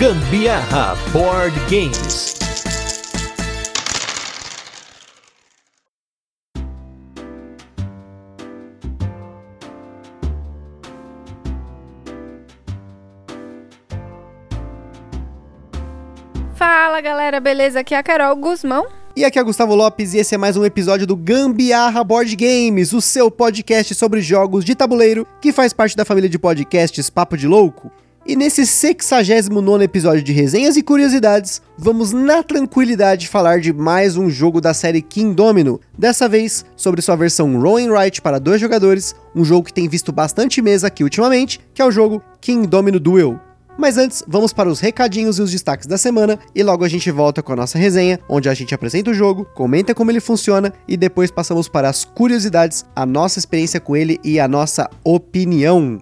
Gambiarra Board Games. Fala galera, beleza? Aqui é a Carol Guzmão. E aqui é Gustavo Lopes e esse é mais um episódio do Gambiarra Board Games, o seu podcast sobre jogos de tabuleiro que faz parte da família de podcasts Papo de Louco. E nesse 69 episódio de resenhas e curiosidades, vamos na tranquilidade falar de mais um jogo da série King Domino, dessa vez sobre sua versão Roll Right para dois jogadores, um jogo que tem visto bastante mesa aqui ultimamente, que é o jogo King Domino Duel. Mas antes, vamos para os recadinhos e os destaques da semana e logo a gente volta com a nossa resenha, onde a gente apresenta o jogo, comenta como ele funciona e depois passamos para as curiosidades, a nossa experiência com ele e a nossa opinião.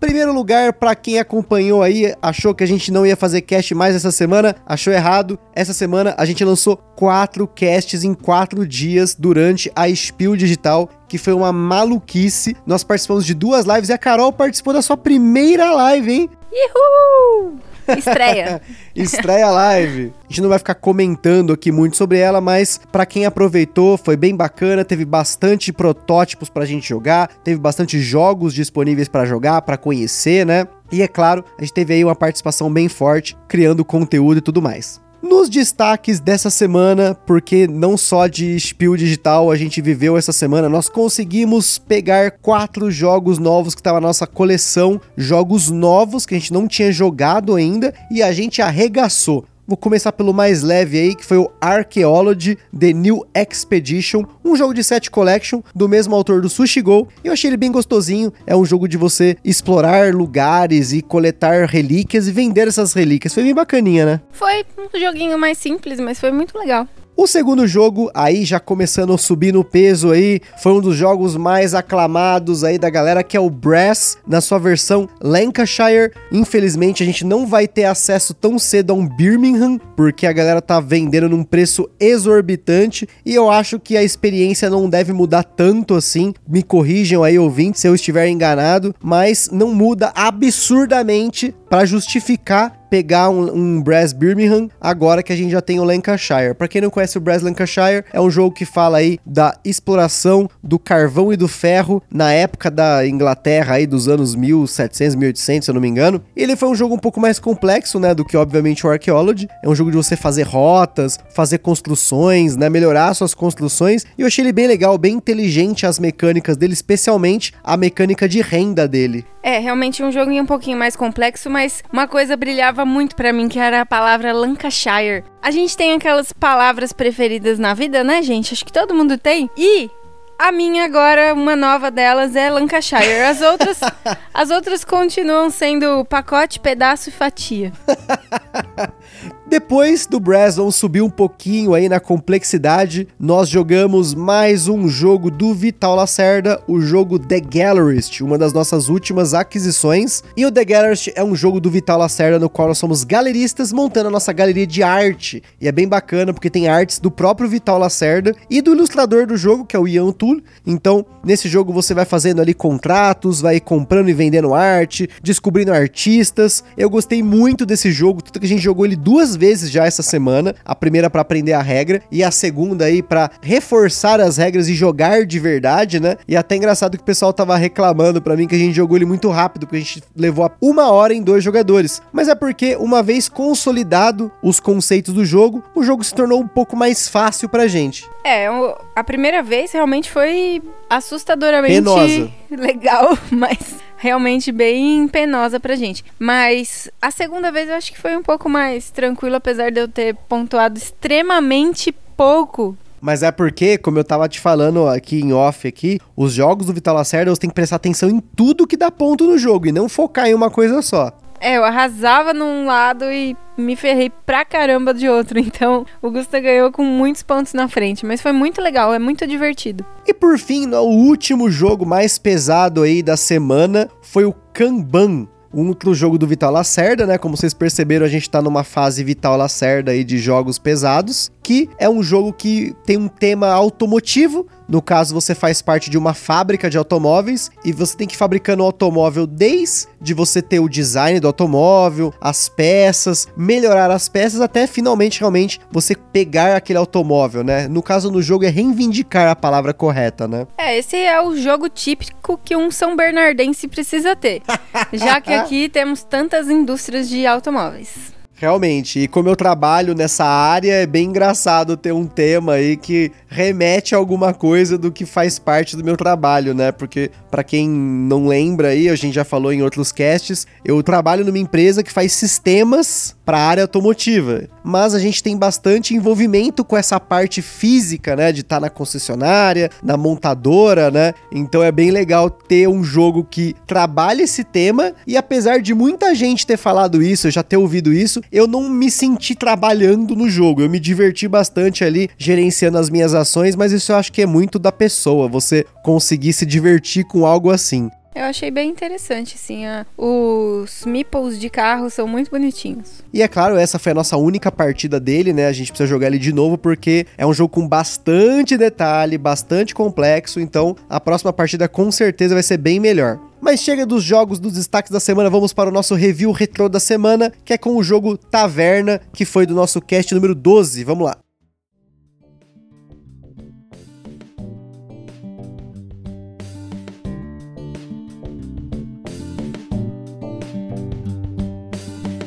Primeiro lugar, para quem acompanhou aí, achou que a gente não ia fazer cast mais essa semana, achou errado. Essa semana a gente lançou quatro casts em quatro dias durante a Spiel Digital, que foi uma maluquice. Nós participamos de duas lives e a Carol participou da sua primeira live, hein? Uhul! Estreia. Estreia live. A gente não vai ficar comentando aqui muito sobre ela, mas para quem aproveitou, foi bem bacana, teve bastante protótipos pra gente jogar, teve bastante jogos disponíveis para jogar, para conhecer, né? E é claro, a gente teve aí uma participação bem forte, criando conteúdo e tudo mais. Nos destaques dessa semana, porque não só de Spiel Digital a gente viveu essa semana, nós conseguimos pegar quatro jogos novos que estavam na nossa coleção, jogos novos que a gente não tinha jogado ainda e a gente arregaçou. Vou começar pelo mais leve aí, que foi o Archaeology The New Expedition, um jogo de set collection do mesmo autor do Sushi Go. Eu achei ele bem gostosinho. É um jogo de você explorar lugares e coletar relíquias e vender essas relíquias. Foi bem bacaninha, né? Foi um joguinho mais simples, mas foi muito legal. O segundo jogo, aí já começando a subir no peso aí, foi um dos jogos mais aclamados aí da galera, que é o Brass, na sua versão Lancashire. Infelizmente, a gente não vai ter acesso tão cedo a um Birmingham, porque a galera tá vendendo num preço exorbitante, e eu acho que a experiência não deve mudar tanto assim. Me corrijam aí, ouvintes, se eu estiver enganado, mas não muda absurdamente para justificar pegar um, um Brass Birmingham agora que a gente já tem o Lancashire. Para quem não conhece o Brass Lancashire, é um jogo que fala aí da exploração do carvão e do ferro na época da Inglaterra aí dos anos 1700, 1800, se eu não me engano. Ele foi um jogo um pouco mais complexo, né, do que obviamente o Archaeology. É um jogo de você fazer rotas, fazer construções, né, melhorar suas construções. E eu achei ele bem legal, bem inteligente as mecânicas dele, especialmente a mecânica de renda dele. É, realmente um joguinho um pouquinho mais complexo, mas uma coisa brilhava muito para mim, que era a palavra Lancashire. A gente tem aquelas palavras preferidas na vida, né, gente? Acho que todo mundo tem. E a minha agora, uma nova delas é Lancashire. As outras, as outras continuam sendo pacote, pedaço e fatia. Depois do Braslon subir um pouquinho aí na complexidade, nós jogamos mais um jogo do Vital Lacerda, o jogo The Gallerist, uma das nossas últimas aquisições. E o The Gallerist é um jogo do Vital Lacerda no qual nós somos galeristas montando a nossa galeria de arte. E é bem bacana porque tem artes do próprio Vital Lacerda e do ilustrador do jogo, que é o Ian Tull. Então, nesse jogo você vai fazendo ali contratos, vai comprando e vendendo arte, descobrindo artistas. Eu gostei muito desse jogo, tanto que a gente jogou ele duas vezes já essa semana. A primeira para aprender a regra e a segunda aí para reforçar as regras e jogar de verdade, né? E até engraçado que o pessoal tava reclamando para mim que a gente jogou ele muito rápido, porque a gente levou uma hora em dois jogadores. Mas é porque uma vez consolidado os conceitos do jogo, o jogo se tornou um pouco mais fácil pra gente. É, a primeira vez realmente foi assustadoramente Penosa. legal, mas realmente bem penosa pra gente. Mas a segunda vez eu acho que foi um pouco mais tranquilo, apesar de eu ter pontuado extremamente pouco. Mas é porque, como eu tava te falando aqui em off aqui, os jogos do Vital Lacerda você tem que prestar atenção em tudo que dá ponto no jogo e não focar em uma coisa só. É, eu arrasava num lado e me ferrei pra caramba de outro. Então, o Gusta ganhou com muitos pontos na frente. Mas foi muito legal, é muito divertido. E por fim, o último jogo mais pesado aí da semana foi o Kanban. Um outro jogo do Vital Lacerda, né? Como vocês perceberam, a gente tá numa fase Vital Lacerda aí de jogos pesados, que é um jogo que tem um tema automotivo, No caso, você faz parte de uma fábrica de automóveis e você tem que ir fabricando o automóvel desde você ter o design do automóvel, as peças, melhorar as peças até finalmente realmente você pegar aquele automóvel, né? No caso no jogo é reivindicar a palavra correta, né? É, esse é o jogo típico que um São Bernardense precisa ter, já que aqui temos tantas indústrias de automóveis. Realmente, e como eu trabalho nessa área, é bem engraçado ter um tema aí que remete a alguma coisa do que faz parte do meu trabalho, né? Porque, para quem não lembra aí, a gente já falou em outros casts, eu trabalho numa empresa que faz sistemas para a área automotiva, mas a gente tem bastante envolvimento com essa parte física, né? De estar tá na concessionária, na montadora, né? Então é bem legal ter um jogo que trabalha esse tema e apesar de muita gente ter falado isso, eu já ter ouvido isso, eu não me senti trabalhando no jogo. Eu me diverti bastante ali gerenciando as minhas ações, mas isso eu acho que é muito da pessoa, você conseguir se divertir com algo assim. Eu achei bem interessante, assim. A... Os meeples de carro são muito bonitinhos. E é claro, essa foi a nossa única partida dele, né? A gente precisa jogar ele de novo porque é um jogo com bastante detalhe, bastante complexo. Então, a próxima partida com certeza vai ser bem melhor. Mas chega dos jogos dos destaques da semana, vamos para o nosso review retrô da semana, que é com o jogo Taverna, que foi do nosso cast número 12. Vamos lá.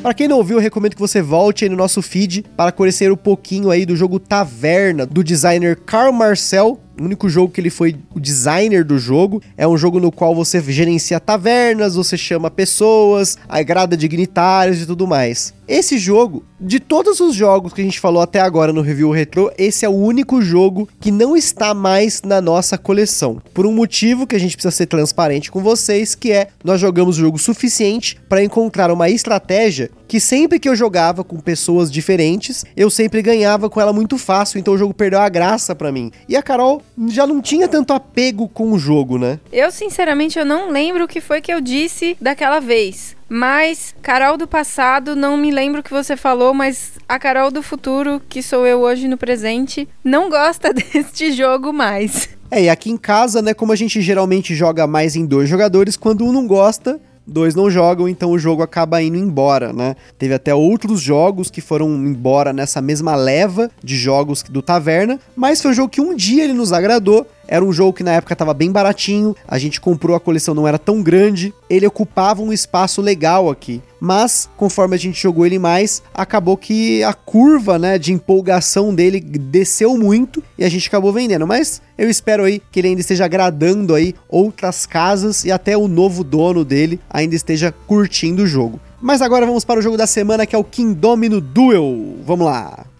Para quem não ouviu, eu recomendo que você volte aí no nosso feed para conhecer um pouquinho aí do jogo Taverna, do designer Carl Marcel, o único jogo que ele foi o designer do jogo. É um jogo no qual você gerencia tavernas, você chama pessoas, agrada dignitários e tudo mais. Esse jogo, de todos os jogos que a gente falou até agora no review retro, esse é o único jogo que não está mais na nossa coleção. Por um motivo que a gente precisa ser transparente com vocês, que é nós jogamos o jogo suficiente para encontrar uma estratégia que sempre que eu jogava com pessoas diferentes, eu sempre ganhava com ela muito fácil, então o jogo perdeu a graça para mim. E a Carol já não tinha tanto apego com o jogo, né? Eu sinceramente eu não lembro o que foi que eu disse daquela vez. Mas, Carol do passado, não me lembro o que você falou, mas a Carol do futuro, que sou eu hoje no presente, não gosta deste jogo mais. É, e aqui em casa, né, como a gente geralmente joga mais em dois jogadores, quando um não gosta, dois não jogam, então o jogo acaba indo embora, né? Teve até outros jogos que foram embora nessa mesma leva de jogos do Taverna, mas foi um jogo que um dia ele nos agradou era um jogo que na época estava bem baratinho, a gente comprou, a coleção não era tão grande, ele ocupava um espaço legal aqui. Mas, conforme a gente jogou ele mais, acabou que a curva né, de empolgação dele desceu muito e a gente acabou vendendo. Mas eu espero aí que ele ainda esteja agradando aí outras casas e até o novo dono dele ainda esteja curtindo o jogo. Mas agora vamos para o jogo da semana que é o Kingdomino Duel. Vamos lá!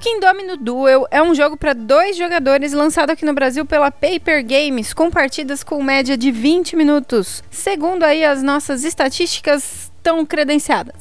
Kingdomino Duel é um jogo para dois jogadores lançado aqui no Brasil pela Paper Games, com partidas com média de 20 minutos, segundo aí as nossas estatísticas tão credenciadas.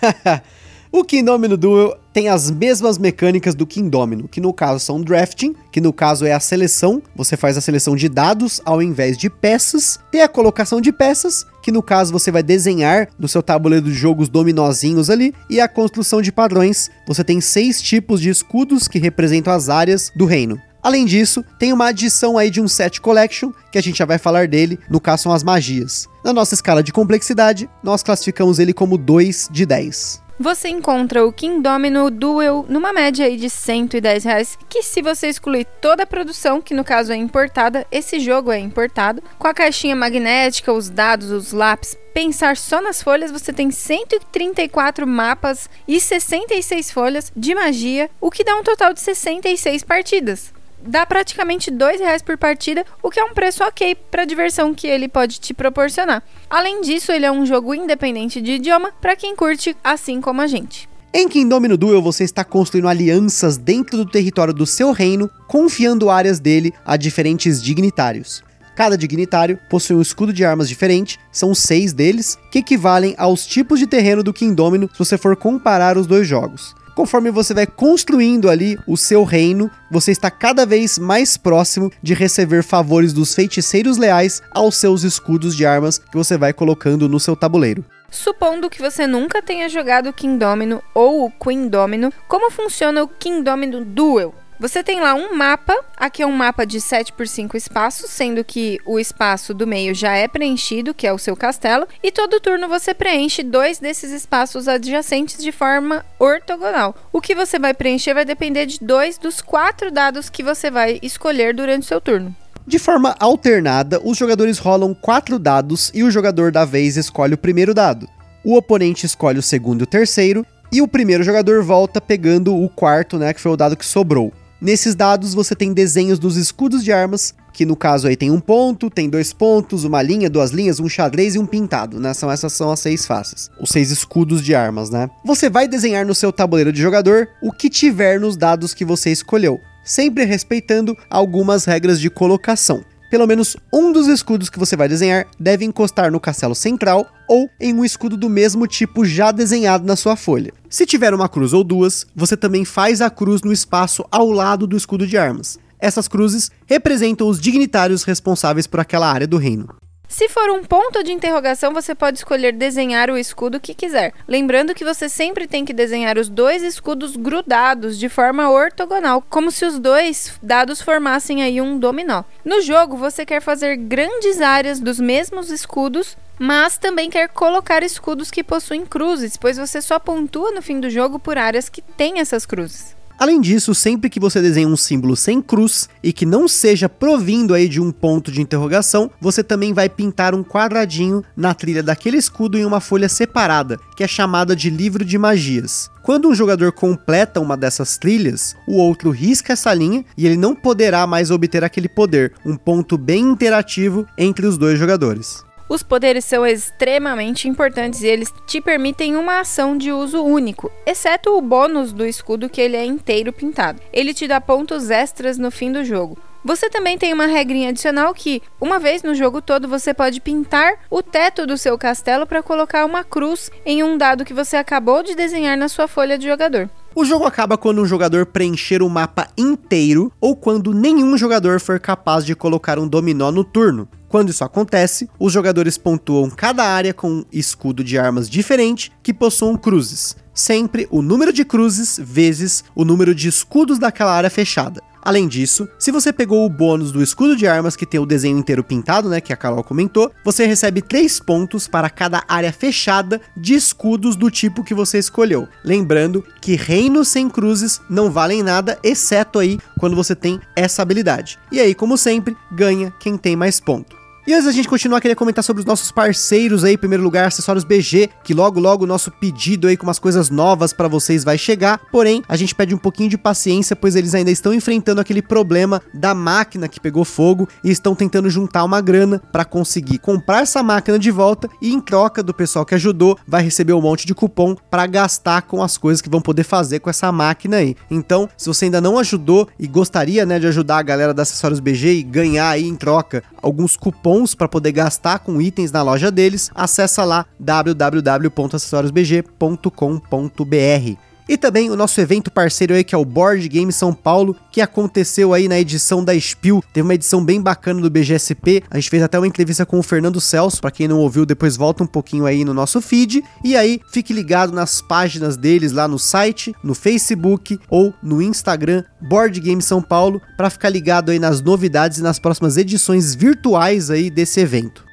O Kingdomino Duel tem as mesmas mecânicas do Kingdomino, que no caso são drafting, que no caso é a seleção, você faz a seleção de dados ao invés de peças, tem a colocação de peças, que no caso você vai desenhar no seu tabuleiro de jogos dominozinhos ali, e a construção de padrões, você tem seis tipos de escudos que representam as áreas do reino. Além disso, tem uma adição aí de um set collection, que a gente já vai falar dele, no caso são as magias. Na nossa escala de complexidade, nós classificamos ele como 2 de 10 você encontra o Kingdomino Duel numa média aí de 110 reais, que se você excluir toda a produção, que no caso é importada, esse jogo é importado, com a caixinha magnética, os dados, os lápis, pensar só nas folhas, você tem 134 mapas e 66 folhas de magia, o que dá um total de 66 partidas dá praticamente dois reais por partida, o que é um preço ok para a diversão que ele pode te proporcionar. Além disso, ele é um jogo independente de idioma para quem curte assim como a gente. Em Kingdomino Duel, você está construindo alianças dentro do território do seu reino, confiando áreas dele a diferentes dignitários. Cada dignitário possui um escudo de armas diferente, são seis deles, que equivalem aos tipos de terreno do Kingdomino se você for comparar os dois jogos. Conforme você vai construindo ali o seu reino, você está cada vez mais próximo de receber favores dos feiticeiros leais aos seus escudos de armas que você vai colocando no seu tabuleiro. Supondo que você nunca tenha jogado King Domino ou o Queen Domino, como funciona o King Domino Duel? Você tem lá um mapa, aqui é um mapa de 7 por 5 espaços, sendo que o espaço do meio já é preenchido, que é o seu castelo, e todo turno você preenche dois desses espaços adjacentes de forma ortogonal. O que você vai preencher vai depender de dois dos quatro dados que você vai escolher durante o seu turno. De forma alternada, os jogadores rolam quatro dados e o jogador da vez escolhe o primeiro dado. O oponente escolhe o segundo e o terceiro, e o primeiro jogador volta pegando o quarto, né, que foi o dado que sobrou. Nesses dados você tem desenhos dos escudos de armas, que no caso aí tem um ponto, tem dois pontos, uma linha, duas linhas, um xadrez e um pintado, né? São essas são as seis faces, os seis escudos de armas, né? Você vai desenhar no seu tabuleiro de jogador o que tiver nos dados que você escolheu, sempre respeitando algumas regras de colocação pelo menos um dos escudos que você vai desenhar deve encostar no castelo central ou em um escudo do mesmo tipo já desenhado na sua folha. Se tiver uma cruz ou duas, você também faz a cruz no espaço ao lado do escudo de armas. Essas cruzes representam os dignitários responsáveis por aquela área do reino. Se for um ponto de interrogação, você pode escolher desenhar o escudo que quiser. Lembrando que você sempre tem que desenhar os dois escudos grudados de forma ortogonal, como se os dois dados formassem aí um dominó. No jogo, você quer fazer grandes áreas dos mesmos escudos mas também quer colocar escudos que possuem cruzes, pois você só pontua no fim do jogo por áreas que têm essas cruzes. Além disso, sempre que você desenha um símbolo sem cruz e que não seja provindo aí de um ponto de interrogação, você também vai pintar um quadradinho na trilha daquele escudo em uma folha separada, que é chamada de livro de magias. Quando um jogador completa uma dessas trilhas, o outro risca essa linha e ele não poderá mais obter aquele poder, um ponto bem interativo entre os dois jogadores. Os poderes são extremamente importantes e eles te permitem uma ação de uso único, exceto o bônus do escudo que ele é inteiro pintado. Ele te dá pontos extras no fim do jogo. Você também tem uma regrinha adicional que, uma vez no jogo todo, você pode pintar o teto do seu castelo para colocar uma cruz em um dado que você acabou de desenhar na sua folha de jogador. O jogo acaba quando um jogador preencher o mapa inteiro ou quando nenhum jogador for capaz de colocar um dominó no turno. Quando isso acontece, os jogadores pontuam cada área com um escudo de armas diferente que possuam cruzes. Sempre o número de cruzes vezes o número de escudos daquela área fechada. Além disso, se você pegou o bônus do escudo de armas que tem o desenho inteiro pintado, né, que a Carol comentou, você recebe 3 pontos para cada área fechada de escudos do tipo que você escolheu. Lembrando que reinos sem cruzes não valem nada, exceto aí quando você tem essa habilidade. E aí, como sempre, ganha quem tem mais ponto. E antes da gente continuar, queria comentar sobre os nossos parceiros aí, em primeiro lugar, Acessórios BG, que logo logo o nosso pedido aí com umas coisas novas para vocês vai chegar. Porém, a gente pede um pouquinho de paciência, pois eles ainda estão enfrentando aquele problema da máquina que pegou fogo e estão tentando juntar uma grana para conseguir comprar essa máquina de volta e em troca do pessoal que ajudou, vai receber um monte de cupom para gastar com as coisas que vão poder fazer com essa máquina aí. Então, se você ainda não ajudou e gostaria, né, de ajudar a galera da Acessórios BG e ganhar aí em troca alguns cupons cupons para poder gastar com itens na loja deles, acessa lá www.acessoriosbg.com.br. E também o nosso evento parceiro aí, que é o Board Game São Paulo, que aconteceu aí na edição da Spiel. Teve uma edição bem bacana do BGSP. A gente fez até uma entrevista com o Fernando Celso. Para quem não ouviu, depois volta um pouquinho aí no nosso feed. E aí, fique ligado nas páginas deles lá no site, no Facebook ou no Instagram, Board Game São Paulo, para ficar ligado aí nas novidades e nas próximas edições virtuais aí desse evento.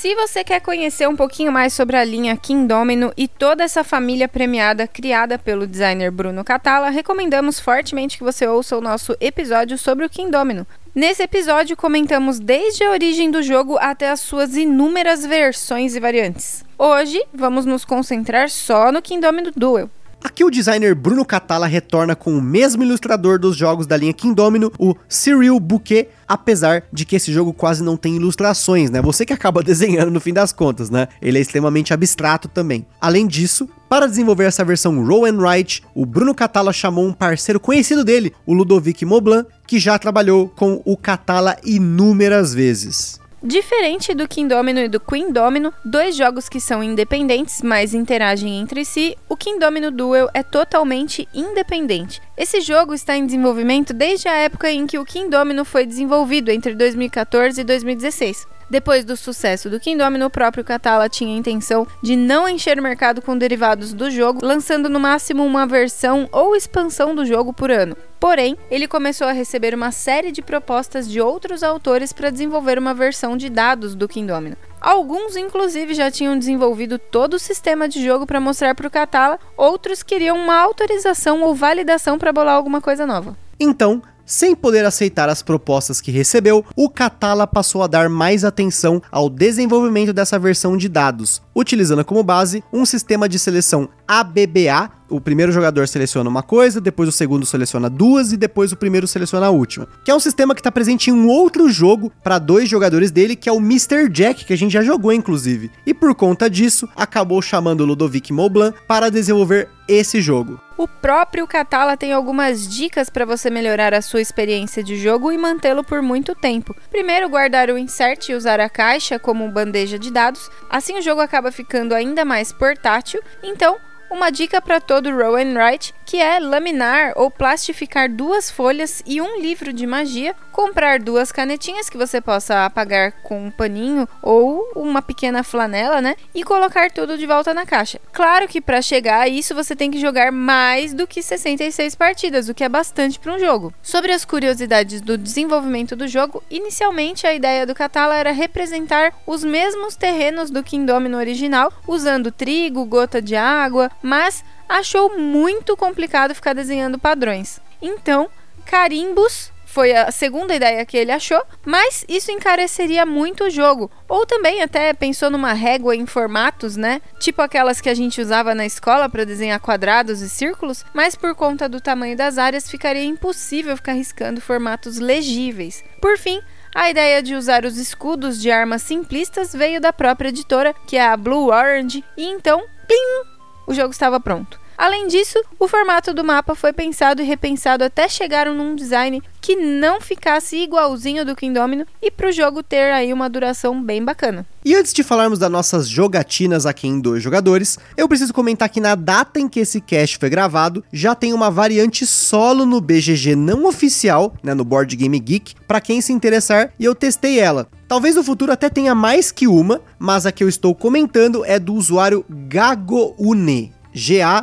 Se você quer conhecer um pouquinho mais sobre a linha King Domino e toda essa família premiada criada pelo designer Bruno Catala, recomendamos fortemente que você ouça o nosso episódio sobre o King Domino. Nesse episódio comentamos desde a origem do jogo até as suas inúmeras versões e variantes. Hoje vamos nos concentrar só no King Domino Duel. Aqui o designer Bruno Catala retorna com o mesmo ilustrador dos jogos da linha Kingdomino, o Cyril Bouquet, apesar de que esse jogo quase não tem ilustrações, né? Você que acaba desenhando no fim das contas, né? Ele é extremamente abstrato também. Além disso, para desenvolver essa versão Roll and Write, o Bruno Catala chamou um parceiro conhecido dele, o Ludovic Moblan, que já trabalhou com o Catala inúmeras vezes. Diferente do King Domino e do Queen Domino, dois jogos que são independentes, mas interagem entre si, o King Domino Duel é totalmente independente. Esse jogo está em desenvolvimento desde a época em que o King Domino foi desenvolvido, entre 2014 e 2016. Depois do sucesso do Kingdom, o próprio Catala tinha a intenção de não encher o mercado com derivados do jogo, lançando no máximo uma versão ou expansão do jogo por ano. Porém, ele começou a receber uma série de propostas de outros autores para desenvolver uma versão de dados do Kingdom. Alguns, inclusive, já tinham desenvolvido todo o sistema de jogo para mostrar para o Catala, outros queriam uma autorização ou validação para bolar alguma coisa nova. Então, sem poder aceitar as propostas que recebeu, o Catala passou a dar mais atenção ao desenvolvimento dessa versão de dados, utilizando como base um sistema de seleção ABBA. O primeiro jogador seleciona uma coisa, depois o segundo seleciona duas e depois o primeiro seleciona a última. Que é um sistema que está presente em um outro jogo para dois jogadores dele, que é o Mr. Jack, que a gente já jogou inclusive. E por conta disso, acabou chamando Ludovic Maublanc para desenvolver esse jogo. O próprio Catala tem algumas dicas para você melhorar a sua experiência de jogo e mantê-lo por muito tempo. Primeiro, guardar o insert e usar a caixa como bandeja de dados, assim o jogo acaba ficando ainda mais portátil. Então, uma dica para todo roll and write, que é laminar ou plastificar duas folhas e um livro de magia, comprar duas canetinhas que você possa apagar com um paninho ou uma pequena flanela, né? E colocar tudo de volta na caixa. Claro que para chegar a isso você tem que jogar mais do que 66 partidas, o que é bastante para um jogo. Sobre as curiosidades do desenvolvimento do jogo, inicialmente a ideia do Catala era representar os mesmos terrenos do Kingdom no original, usando trigo, gota de água, mas achou muito complicado ficar desenhando padrões. Então, carimbos foi a segunda ideia que ele achou, mas isso encareceria muito o jogo. Ou também até pensou numa régua em formatos, né? Tipo aquelas que a gente usava na escola para desenhar quadrados e círculos, mas por conta do tamanho das áreas ficaria impossível ficar riscando formatos legíveis. Por fim, a ideia de usar os escudos de armas simplistas veio da própria editora, que é a Blue Orange, e então, plim, o jogo estava pronto. Além disso, o formato do mapa foi pensado e repensado até chegar num design que não ficasse igualzinho do Kingdomino e para o jogo ter aí uma duração bem bacana. E antes de falarmos das nossas jogatinas aqui em dois jogadores, eu preciso comentar que na data em que esse cast foi gravado, já tem uma variante solo no BGG não oficial, né, no Board Game Geek, para quem se interessar, e eu testei ela. Talvez no futuro até tenha mais que uma, mas a que eu estou comentando é do usuário Gagoune. G-A-G-O-U-N-E.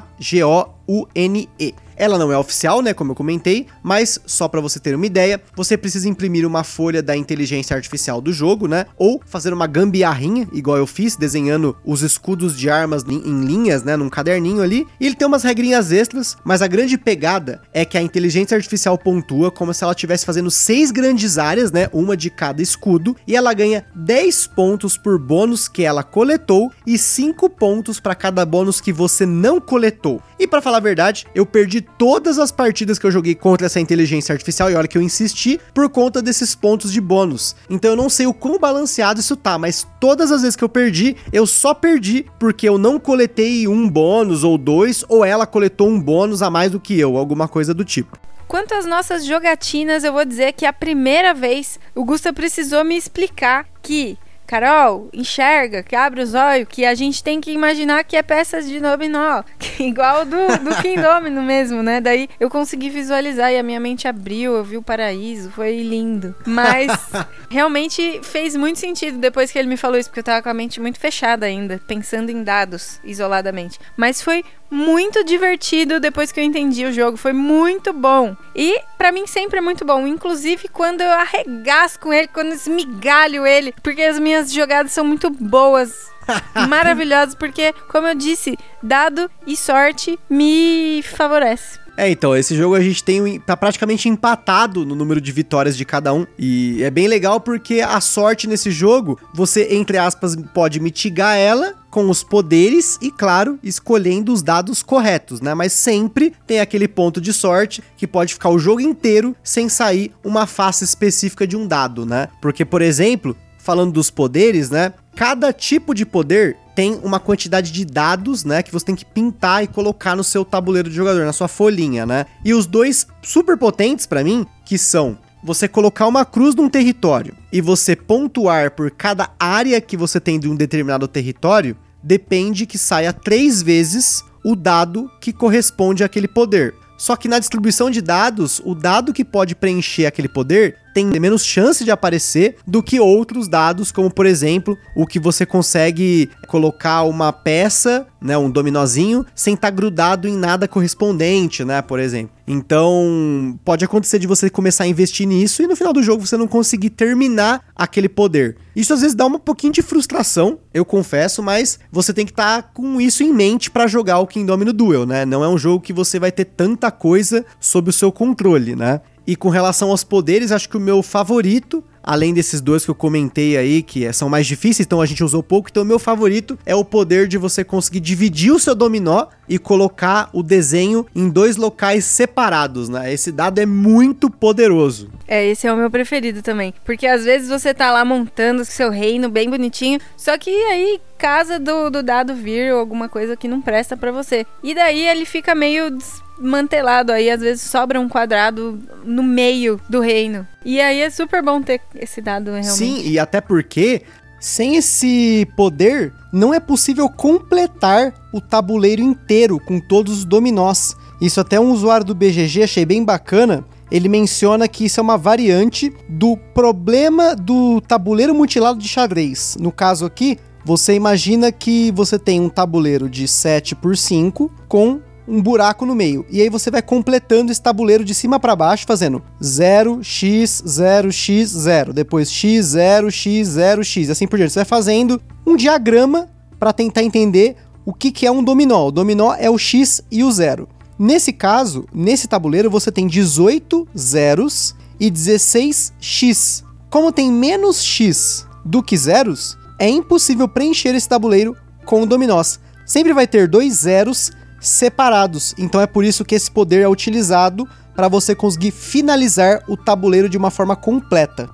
Ela não é oficial, né, como eu comentei, mas só para você ter uma ideia, você precisa imprimir uma folha da inteligência artificial do jogo, né, ou fazer uma gambiarrinha, igual eu fiz, desenhando os escudos de armas em linhas, né, num caderninho ali. E ele tem umas regrinhas extras, mas a grande pegada é que a inteligência artificial pontua como se ela estivesse fazendo seis grandes áreas, né, uma de cada escudo, e ela ganha 10 pontos por bônus que ela coletou e 5 pontos para cada bônus que você não coletou. E para falar a verdade, eu perdi todas as partidas que eu joguei contra essa inteligência artificial, e olha que eu insisti, por conta desses pontos de bônus. Então eu não sei o quão balanceado isso tá, mas todas as vezes que eu perdi, eu só perdi porque eu não coletei um bônus ou dois, ou ela coletou um bônus a mais do que eu, alguma coisa do tipo. Quanto às nossas jogatinas, eu vou dizer que a primeira vez o Gusta precisou me explicar que Carol, enxerga, que abre os olhos, que a gente tem que imaginar que é peças de dominó, igual do, do Kingdomino mesmo, né? Daí eu consegui visualizar e a minha mente abriu, eu vi o paraíso, foi lindo. Mas realmente fez muito sentido depois que ele me falou isso, porque eu tava com a mente muito fechada ainda, pensando em dados isoladamente. Mas foi muito divertido depois que eu entendi o jogo. Foi muito bom. E para mim sempre é muito bom. Inclusive quando eu arregaço com ele, quando esmigalho ele. Porque as minhas jogadas são muito boas. maravilhosas. Porque, como eu disse, dado e sorte me favorece. É, então, esse jogo a gente tem tá praticamente empatado no número de vitórias de cada um. E é bem legal porque a sorte nesse jogo, você, entre aspas, pode mitigar ela com os poderes e, claro, escolhendo os dados corretos, né? Mas sempre tem aquele ponto de sorte que pode ficar o jogo inteiro sem sair uma face específica de um dado, né? Porque, por exemplo, falando dos poderes, né? Cada tipo de poder tem uma quantidade de dados, né, que você tem que pintar e colocar no seu tabuleiro de jogador, na sua folhinha, né? E os dois super potentes para mim, que são você colocar uma cruz num território e você pontuar por cada área que você tem de um determinado território, depende que saia três vezes o dado que corresponde àquele poder. Só que na distribuição de dados, o dado que pode preencher aquele poder tem menos chance de aparecer do que outros dados, como por exemplo, o que você consegue colocar uma peça, né, um dominozinho, sem estar tá grudado em nada correspondente, né, por exemplo. Então, pode acontecer de você começar a investir nisso e no final do jogo você não conseguir terminar aquele poder. Isso às vezes dá um pouquinho de frustração, eu confesso, mas você tem que estar tá com isso em mente para jogar o Kingdom Duel, né? Não é um jogo que você vai ter tanta coisa sob o seu controle, né? E com relação aos poderes, acho que o meu favorito, além desses dois que eu comentei aí, que é, são mais difíceis, então a gente usou pouco, então o meu favorito é o poder de você conseguir dividir o seu dominó e colocar o desenho em dois locais separados, né? Esse dado é muito poderoso. É, esse é o meu preferido também. Porque às vezes você tá lá montando o seu reino bem bonitinho, só que aí casa do, do dado vir ou alguma coisa que não presta para você. E daí ele fica meio mantelado aí, às vezes sobra um quadrado no meio do reino. E aí é super bom ter esse dado realmente. Sim, e até porque sem esse poder não é possível completar o tabuleiro inteiro com todos os dominós. Isso até um usuário do BGG achei bem bacana. Ele menciona que isso é uma variante do problema do tabuleiro mutilado de xadrez. No caso aqui, você imagina que você tem um tabuleiro de 7 por 5 com um buraco no meio. E aí você vai completando esse tabuleiro de cima para baixo, fazendo 0, x, 0, x, 0. Depois x, 0, x, 0, x. Assim por diante. Você vai fazendo um diagrama para tentar entender o que, que é um dominó. O dominó é o x e o zero. Nesse caso, nesse tabuleiro, você tem 18 zeros e 16 x. Como tem menos x do que zeros, é impossível preencher esse tabuleiro com dominós. Sempre vai ter dois zeros separados. Então é por isso que esse poder é utilizado para você conseguir finalizar o tabuleiro de uma forma completa.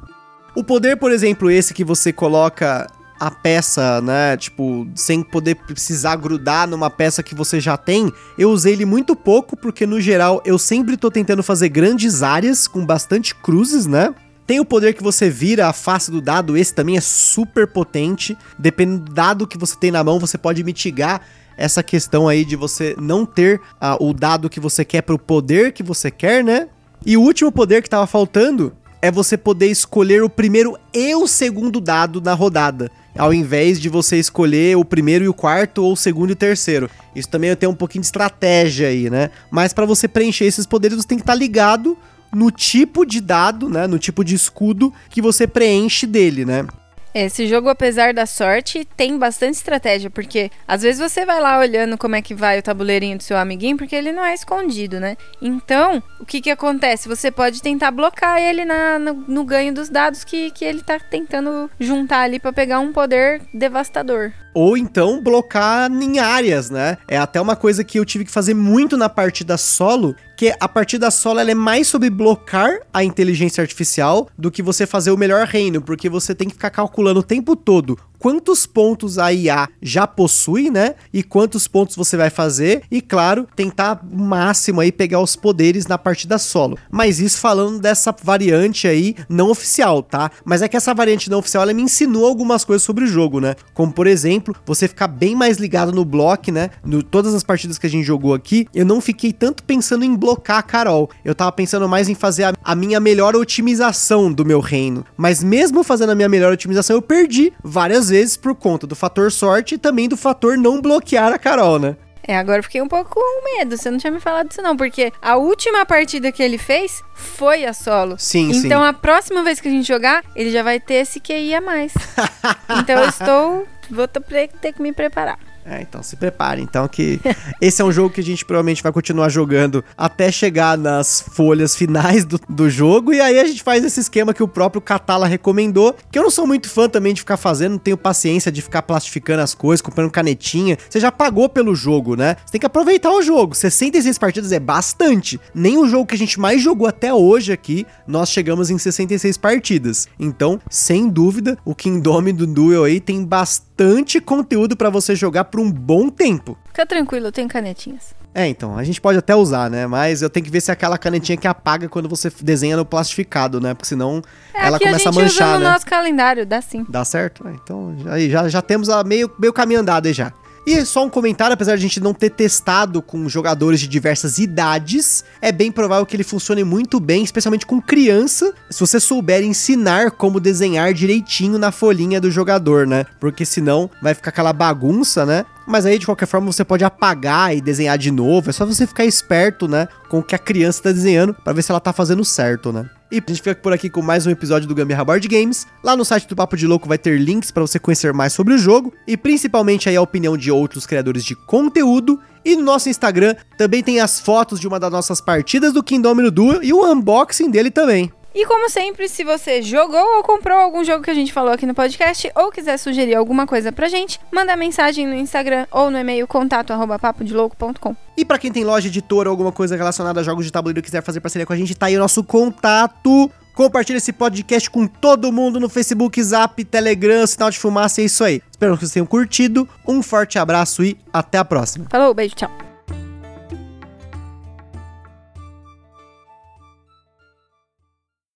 O poder, por exemplo, esse que você coloca a peça, né, tipo, sem poder precisar grudar numa peça que você já tem, eu usei ele muito pouco porque no geral eu sempre tô tentando fazer grandes áreas com bastante cruzes, né? Tem o poder que você vira a face do dado, esse também é super potente. Dependendo do dado que você tem na mão, você pode mitigar essa questão aí de você não ter ah, o dado que você quer para o poder que você quer, né? E o último poder que estava faltando é você poder escolher o primeiro e o segundo dado na rodada, ao invés de você escolher o primeiro e o quarto ou o segundo e o terceiro. Isso também tem um pouquinho de estratégia aí, né? Mas para você preencher esses poderes, você tem que estar tá ligado no tipo de dado, né, no tipo de escudo que você preenche dele, né? Esse jogo, apesar da sorte, tem bastante estratégia, porque às vezes você vai lá olhando como é que vai o tabuleirinho do seu amiguinho, porque ele não é escondido, né? Então, o que que acontece? Você pode tentar blocar ele na, no, no ganho dos dados que, que ele tá tentando juntar ali para pegar um poder devastador. Ou então blocar em áreas, né? É até uma coisa que eu tive que fazer muito na partida solo, que a partida solo ela é mais sobre blocar a inteligência artificial do que você fazer o melhor reino, porque você tem que ficar calculando o tempo todo quantos pontos a IA já possui, né? E quantos pontos você vai fazer. E claro, tentar máximo aí pegar os poderes na partida solo. Mas isso falando dessa variante aí não oficial, tá? Mas é que essa variante não oficial ela me ensinou algumas coisas sobre o jogo, né? Como por exemplo, você ficar bem mais ligado no bloco, né? No todas as partidas que a gente jogou aqui, eu não fiquei tanto pensando em blocar a Carol. Eu tava pensando mais em fazer a, a minha melhor otimização do meu reino. Mas mesmo fazendo a minha melhor otimização, eu perdi várias vezes vezes por conta do fator sorte e também do fator não bloquear a Carol, né? É, agora eu fiquei um pouco com medo. Você não tinha me falado disso, não, porque a última partida que ele fez foi a solo. Sim, então, sim. Então a próxima vez que a gente jogar, ele já vai ter esse QI a mais. então eu estou. Vou ter que me preparar. É, então se prepare. Então que esse é um jogo que a gente provavelmente vai continuar jogando até chegar nas folhas finais do, do jogo. E aí a gente faz esse esquema que o próprio Catala recomendou. Que eu não sou muito fã também de ficar fazendo, não tenho paciência de ficar plastificando as coisas, comprando canetinha. Você já pagou pelo jogo, né? Você tem que aproveitar o jogo. 66 partidas é bastante. Nem o jogo que a gente mais jogou até hoje aqui, nós chegamos em 66 partidas. Então, sem dúvida, o Kingdom do Duel aí tem bastante conteúdo para você jogar por um bom tempo. Fica tranquilo, eu tenho canetinhas. É, então, a gente pode até usar, né? Mas eu tenho que ver se é aquela canetinha que apaga quando você desenha no plastificado, né? Porque senão É, ela começa a a, gente manchar, usa no né? nosso calendário, dá sim. Dá certo? É, Então, aí já, já temos a meio, meio caminho andado aí já. E só um comentário, apesar de a gente não ter testado com jogadores de diversas idades, é bem provável que ele funcione muito bem, especialmente com criança, se você souber ensinar como desenhar direitinho na folhinha do jogador, né? Porque senão vai ficar aquela bagunça, né? Mas aí, de qualquer forma, você pode apagar e desenhar de novo. É só você ficar esperto, né? Com o que a criança tá desenhando, pra ver se ela tá fazendo certo, né? E a gente fica por aqui com mais um episódio do Gambiarra Board Games. Lá no site do Papo de Louco vai ter links pra você conhecer mais sobre o jogo e principalmente aí a opinião de outros criadores de conteúdo. E no nosso Instagram também tem as fotos de uma das nossas partidas do Kingdom Duo e o unboxing dele também. E como sempre, se você jogou ou comprou algum jogo que a gente falou aqui no podcast ou quiser sugerir alguma coisa pra gente, manda mensagem no Instagram ou no e-mail contato arroba papodelouco.com. E pra quem tem loja editora ou alguma coisa relacionada a jogos de tabuleiro e quiser fazer parceria com a gente, tá aí o nosso contato. Compartilha esse podcast com todo mundo no Facebook, Zap, Telegram, sinal de fumaça, é isso aí. Espero que vocês tenham curtido. Um forte abraço e até a próxima. Falou, beijo, tchau.